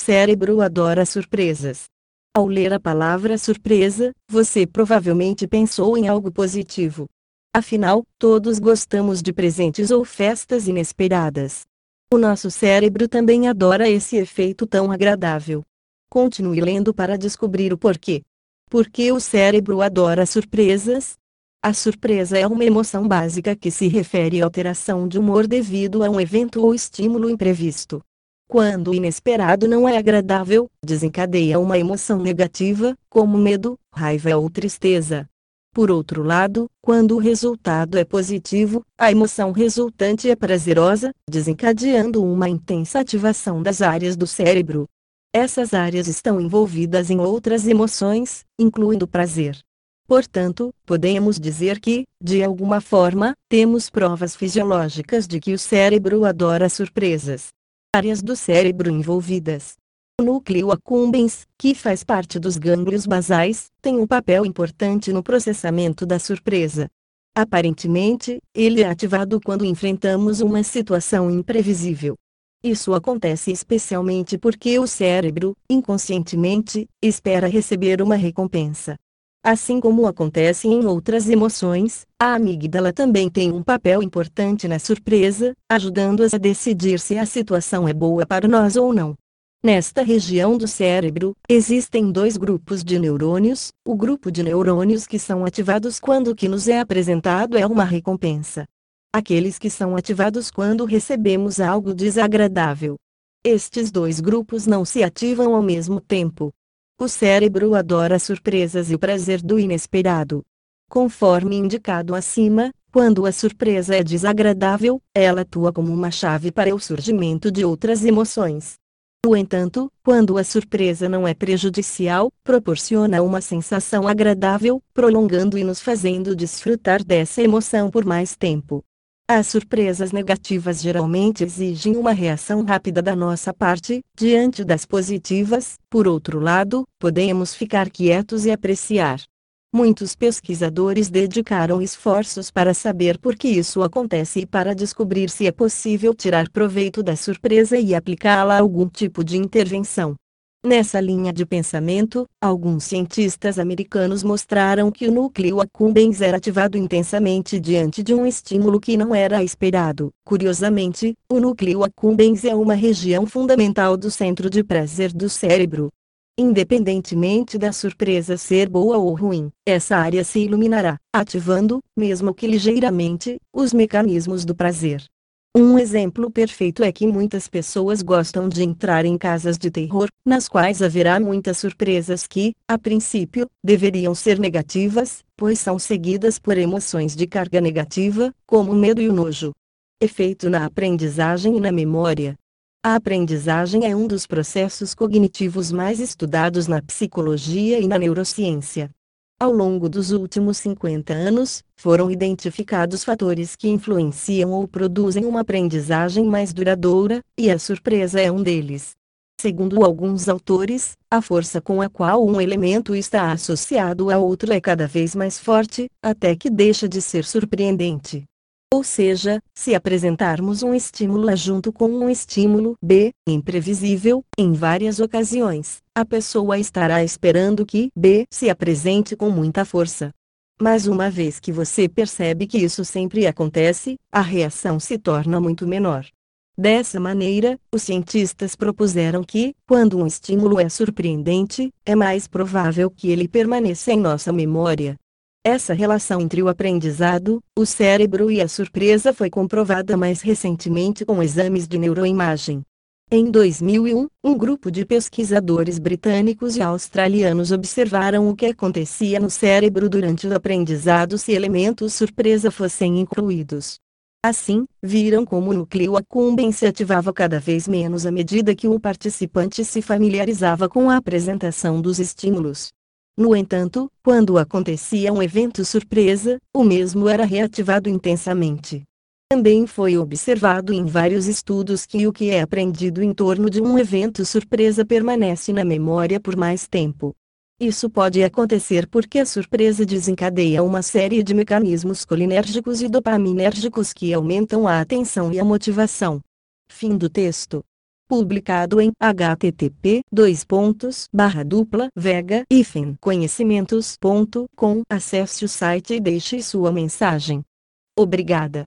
Cérebro adora surpresas. Ao ler a palavra surpresa, você provavelmente pensou em algo positivo. Afinal, todos gostamos de presentes ou festas inesperadas. O nosso cérebro também adora esse efeito tão agradável. Continue lendo para descobrir o porquê. Por que o cérebro adora surpresas? A surpresa é uma emoção básica que se refere à alteração de humor devido a um evento ou estímulo imprevisto. Quando o inesperado não é agradável, desencadeia uma emoção negativa, como medo, raiva ou tristeza. Por outro lado, quando o resultado é positivo, a emoção resultante é prazerosa, desencadeando uma intensa ativação das áreas do cérebro. Essas áreas estão envolvidas em outras emoções, incluindo prazer. Portanto, podemos dizer que, de alguma forma, temos provas fisiológicas de que o cérebro adora surpresas áreas do cérebro envolvidas. O núcleo accumbens, que faz parte dos gânglios basais, tem um papel importante no processamento da surpresa. Aparentemente, ele é ativado quando enfrentamos uma situação imprevisível. Isso acontece especialmente porque o cérebro, inconscientemente, espera receber uma recompensa. Assim como acontece em outras emoções, a amígdala também tem um papel importante na surpresa, ajudando-as a decidir se a situação é boa para nós ou não. Nesta região do cérebro, existem dois grupos de neurônios, o grupo de neurônios que são ativados quando o que nos é apresentado é uma recompensa. Aqueles que são ativados quando recebemos algo desagradável. Estes dois grupos não se ativam ao mesmo tempo. O cérebro adora surpresas e o prazer do inesperado. Conforme indicado acima, quando a surpresa é desagradável, ela atua como uma chave para o surgimento de outras emoções. No entanto, quando a surpresa não é prejudicial, proporciona uma sensação agradável, prolongando e nos fazendo desfrutar dessa emoção por mais tempo. As surpresas negativas geralmente exigem uma reação rápida da nossa parte, diante das positivas, por outro lado, podemos ficar quietos e apreciar. Muitos pesquisadores dedicaram esforços para saber por que isso acontece e para descobrir se é possível tirar proveito da surpresa e aplicá-la a algum tipo de intervenção. Nessa linha de pensamento, alguns cientistas americanos mostraram que o núcleo accumbens era ativado intensamente diante de um estímulo que não era esperado. Curiosamente, o núcleo accumbens é uma região fundamental do centro de prazer do cérebro. Independentemente da surpresa ser boa ou ruim, essa área se iluminará, ativando, mesmo que ligeiramente, os mecanismos do prazer. Um exemplo perfeito é que muitas pessoas gostam de entrar em casas de terror, nas quais haverá muitas surpresas que, a princípio, deveriam ser negativas, pois são seguidas por emoções de carga negativa, como o medo e o nojo. Efeito na aprendizagem e na memória. A aprendizagem é um dos processos cognitivos mais estudados na psicologia e na neurociência. Ao longo dos últimos 50 anos, foram identificados fatores que influenciam ou produzem uma aprendizagem mais duradoura, e a surpresa é um deles. Segundo alguns autores, a força com a qual um elemento está associado a outro é cada vez mais forte, até que deixa de ser surpreendente. Ou seja, se apresentarmos um estímulo A junto com um estímulo B, imprevisível, em várias ocasiões, a pessoa estará esperando que B se apresente com muita força. Mas uma vez que você percebe que isso sempre acontece, a reação se torna muito menor. Dessa maneira, os cientistas propuseram que, quando um estímulo é surpreendente, é mais provável que ele permaneça em nossa memória, essa relação entre o aprendizado, o cérebro e a surpresa foi comprovada mais recentemente com exames de neuroimagem. Em 2001, um grupo de pesquisadores britânicos e australianos observaram o que acontecia no cérebro durante o aprendizado se elementos surpresa fossem incluídos. Assim, viram como o núcleo accumbens se ativava cada vez menos à medida que o participante se familiarizava com a apresentação dos estímulos. No entanto, quando acontecia um evento surpresa, o mesmo era reativado intensamente. Também foi observado em vários estudos que o que é aprendido em torno de um evento surpresa permanece na memória por mais tempo. Isso pode acontecer porque a surpresa desencadeia uma série de mecanismos colinérgicos e dopaminérgicos que aumentam a atenção e a motivação. Fim do texto. publicado em http dois pontos barra dupla vega conhecimentos.com. Acesse o site e deixe sua mensagem. Obrigada.